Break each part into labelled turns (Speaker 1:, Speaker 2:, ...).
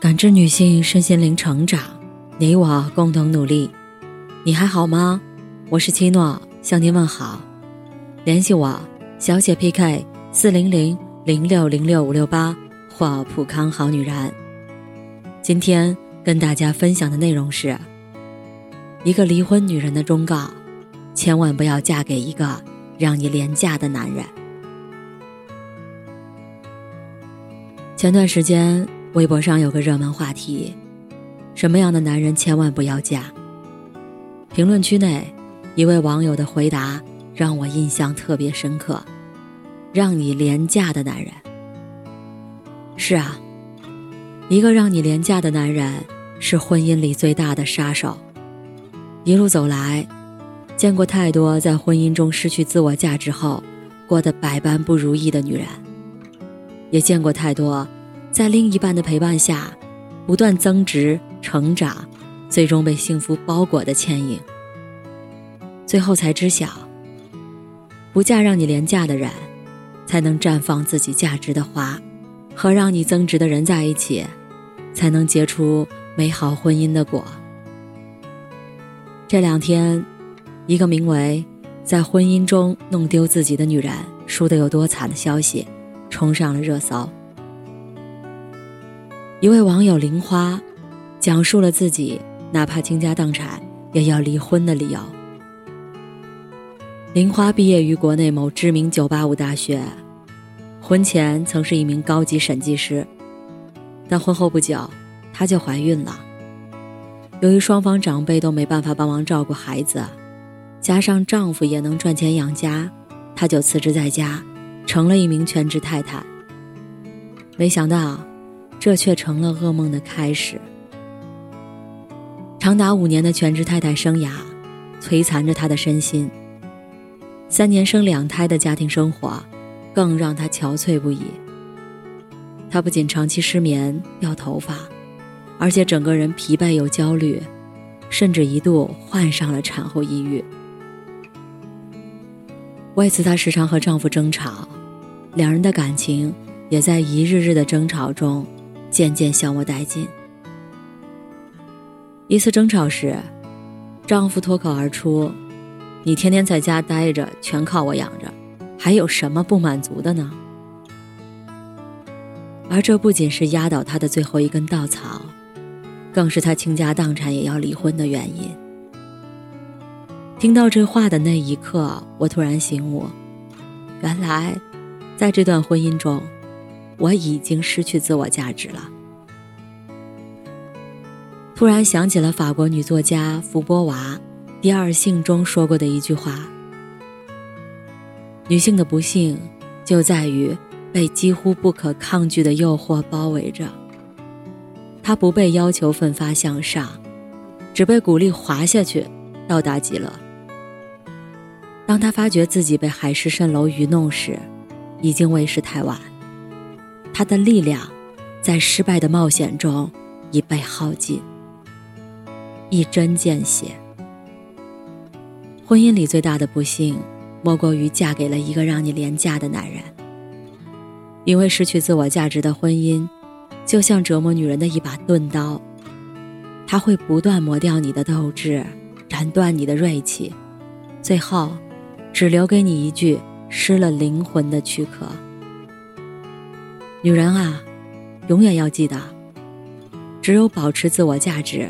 Speaker 1: 感知女性身心灵成长，你我共同努力。你还好吗？我是七诺，向您问好。联系我：小写 PK 四零零零六零六五六八或普康好女人。今天跟大家分享的内容是：一个离婚女人的忠告，千万不要嫁给一个让你廉价的男人。前段时间。微博上有个热门话题：什么样的男人千万不要嫁？评论区内，一位网友的回答让我印象特别深刻。让你廉价的男人。是啊，一个让你廉价的男人是婚姻里最大的杀手。一路走来，见过太多在婚姻中失去自我价值后，过得百般不如意的女人，也见过太多。在另一半的陪伴下，不断增值、成长，最终被幸福包裹的牵引。最后才知晓，不嫁让你廉价的人，才能绽放自己价值的花；和让你增值的人在一起，才能结出美好婚姻的果。这两天，一个名为“在婚姻中弄丢自己的女人输得有多惨”的消息，冲上了热搜。一位网友玲花，讲述了自己哪怕倾家荡产也要离婚的理由。玲花毕业于国内某知名985大学，婚前曾是一名高级审计师，但婚后不久，她就怀孕了。由于双方长辈都没办法帮忙照顾孩子，加上丈夫也能赚钱养家，她就辞职在家，成了一名全职太太。没想到。这却成了噩梦的开始。长达五年的全职太太生涯，摧残着她的身心。三年生两胎的家庭生活，更让她憔悴不已。她不仅长期失眠、掉头发，而且整个人疲惫又焦虑，甚至一度患上了产后抑郁。为此，她时常和丈夫争吵，两人的感情也在一日日的争吵中。渐渐消磨殆尽。一次争吵时，丈夫脱口而出：“你天天在家待着，全靠我养着，还有什么不满足的呢？”而这不仅是压倒他的最后一根稻草，更是他倾家荡产也要离婚的原因。听到这话的那一刻，我突然醒悟：原来，在这段婚姻中。我已经失去自我价值了。突然想起了法国女作家福波娃《第二性》中说过的一句话：“女性的不幸就在于被几乎不可抗拒的诱惑包围着。她不被要求奋发向上，只被鼓励滑下去，到达极乐。当她发觉自己被海市蜃楼愚弄时，已经为时太晚。”他的力量，在失败的冒险中已被耗尽。一针见血。婚姻里最大的不幸，莫过于嫁给了一个让你廉价的男人。因为失去自我价值的婚姻，就像折磨女人的一把钝刀，它会不断磨掉你的斗志，斩断你的锐气，最后，只留给你一具失了灵魂的躯壳。女人啊，永远要记得，只有保持自我价值，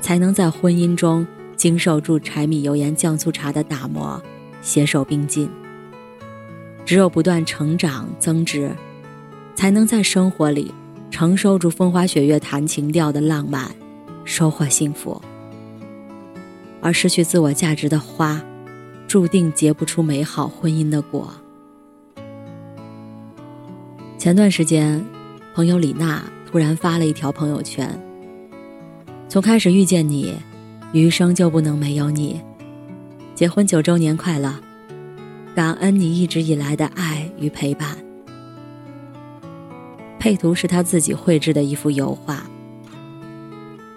Speaker 1: 才能在婚姻中经受住柴米油盐酱醋茶的打磨，携手并进。只有不断成长增值，才能在生活里承受住风花雪月谈情调的浪漫，收获幸福。而失去自我价值的花，注定结不出美好婚姻的果。前段时间，朋友李娜突然发了一条朋友圈：“从开始遇见你，余生就不能没有你。结婚九周年快乐，感恩你一直以来的爱与陪伴。”配图是他自己绘制的一幅油画。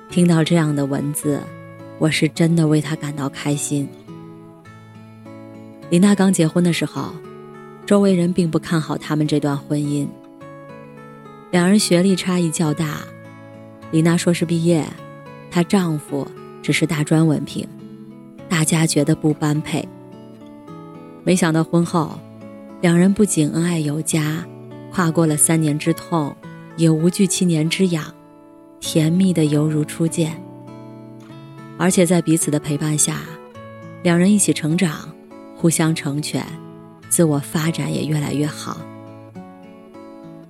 Speaker 1: 听到这样的文字，我是真的为他感到开心。李娜刚结婚的时候。周围人并不看好他们这段婚姻。两人学历差异较大，李娜硕士毕业，她丈夫只是大专文凭，大家觉得不般配。没想到婚后，两人不仅恩爱有加，跨过了三年之痛，也无惧七年之痒，甜蜜的犹如初见。而且在彼此的陪伴下，两人一起成长，互相成全，自我发展也越来越好。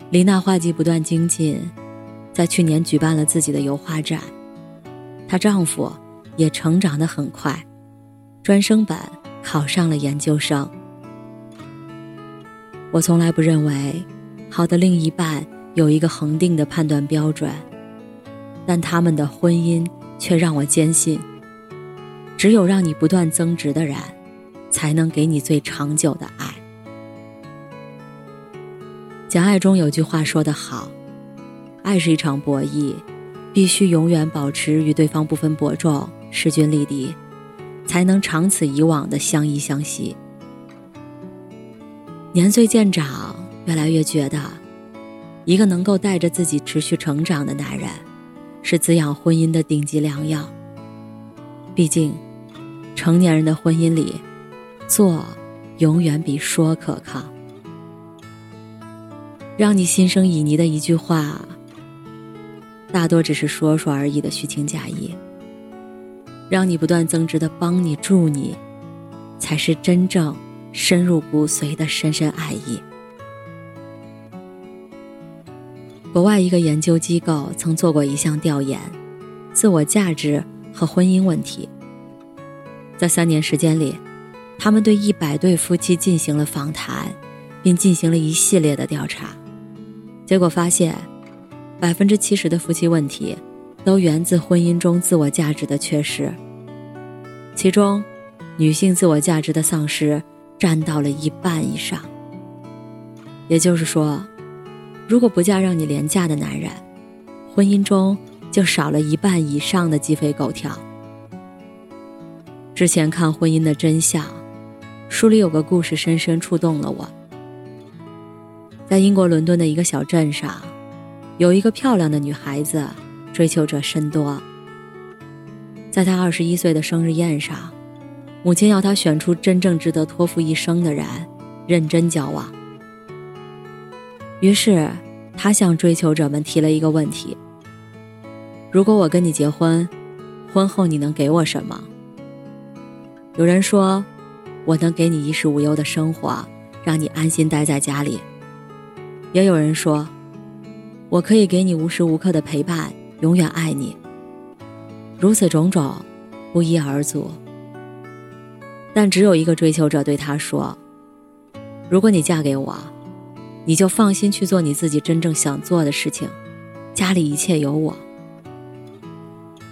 Speaker 1: 李娜画技不断精进。在去年举办了自己的油画展，她丈夫也成长得很快，专升本考上了研究生。我从来不认为好的另一半有一个恒定的判断标准，但他们的婚姻却让我坚信，只有让你不断增值的人，才能给你最长久的爱。讲爱中有句话说得好。爱是一场博弈，必须永远保持与对方不分伯仲、势均力敌，才能长此以往的相依相惜。年岁渐长，越来越觉得，一个能够带着自己持续成长的男人，是滋养婚姻的顶级良药。毕竟，成年人的婚姻里，做永远比说可靠。让你心生旖旎的一句话。大多只是说说而已的虚情假意，让你不断增值的帮你助你，才是真正深入骨髓的深深爱意。国外一个研究机构曾做过一项调研，自我价值和婚姻问题。在三年时间里，他们对一百对夫妻进行了访谈，并进行了一系列的调查，结果发现。百分之七十的夫妻问题，都源自婚姻中自我价值的缺失。其中，女性自我价值的丧失占到了一半以上。也就是说，如果不嫁让你廉价的男人，婚姻中就少了一半以上的鸡飞狗跳。之前看《婚姻的真相》，书里有个故事深深触动了我。在英国伦敦的一个小镇上。有一个漂亮的女孩子，追求者甚多。在她二十一岁的生日宴上，母亲要她选出真正值得托付一生的人，认真交往。于是，她向追求者们提了一个问题：如果我跟你结婚，婚后你能给我什么？有人说，我能给你衣食无忧的生活，让你安心待在家里。也有人说。我可以给你无时无刻的陪伴，永远爱你。如此种种，不一而足。但只有一个追求者对他说：“如果你嫁给我，你就放心去做你自己真正想做的事情，家里一切有我。”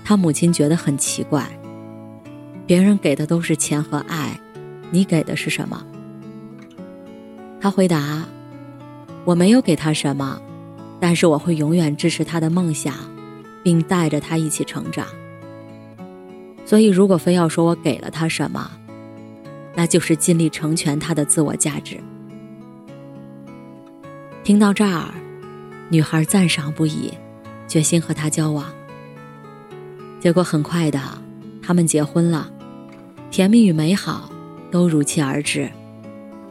Speaker 1: 他母亲觉得很奇怪，别人给的都是钱和爱，你给的是什么？他回答：“我没有给他什么。”但是我会永远支持他的梦想，并带着他一起成长。所以，如果非要说我给了他什么，那就是尽力成全他的自我价值。听到这儿，女孩赞赏不已，决心和他交往。结果很快的，他们结婚了，甜蜜与美好都如期而至。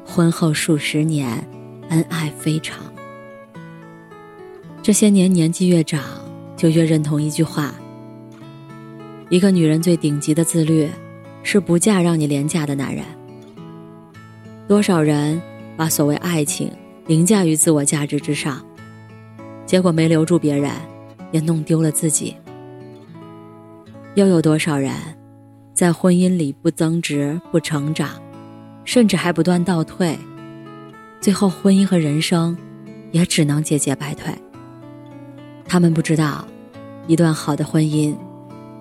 Speaker 1: 婚后数十年，恩爱非常。这些年，年纪越长，就越认同一句话：一个女人最顶级的自律，是不嫁让你廉价的男人。多少人把所谓爱情凌驾于自我价值之上，结果没留住别人，也弄丢了自己。又有多少人，在婚姻里不增值、不成长，甚至还不断倒退，最后婚姻和人生，也只能节节败退。他们不知道，一段好的婚姻，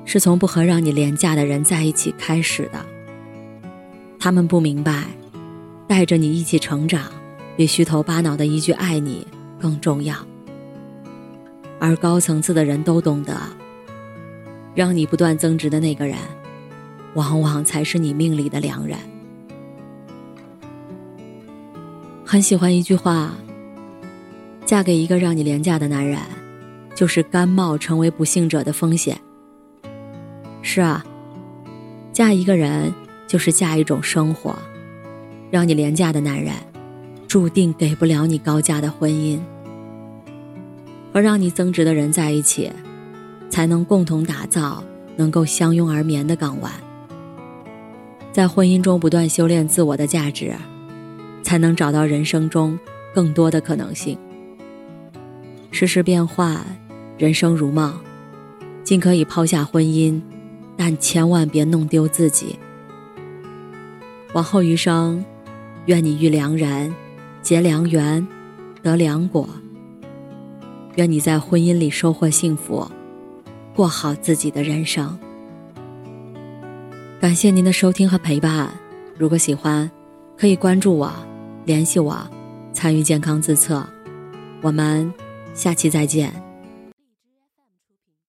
Speaker 1: 是从不和让你廉价的人在一起开始的。他们不明白，带着你一起成长，比虚头巴脑的一句“爱你”更重要。而高层次的人都懂得，让你不断增值的那个人，往往才是你命里的良人。很喜欢一句话：“嫁给一个让你廉价的男人。”就是甘冒成为不幸者的风险。是啊，嫁一个人就是嫁一种生活，让你廉价的男人，注定给不了你高价的婚姻。和让你增值的人在一起，才能共同打造能够相拥而眠的港湾。在婚姻中不断修炼自我的价值，才能找到人生中更多的可能性。世事变幻，人生如梦，尽可以抛下婚姻，但千万别弄丢自己。往后余生，愿你遇良人，结良缘，得良果。愿你在婚姻里收获幸福，过好自己的人生。感谢您的收听和陪伴。如果喜欢，可以关注我，联系我，参与健康自测。我们下期再见。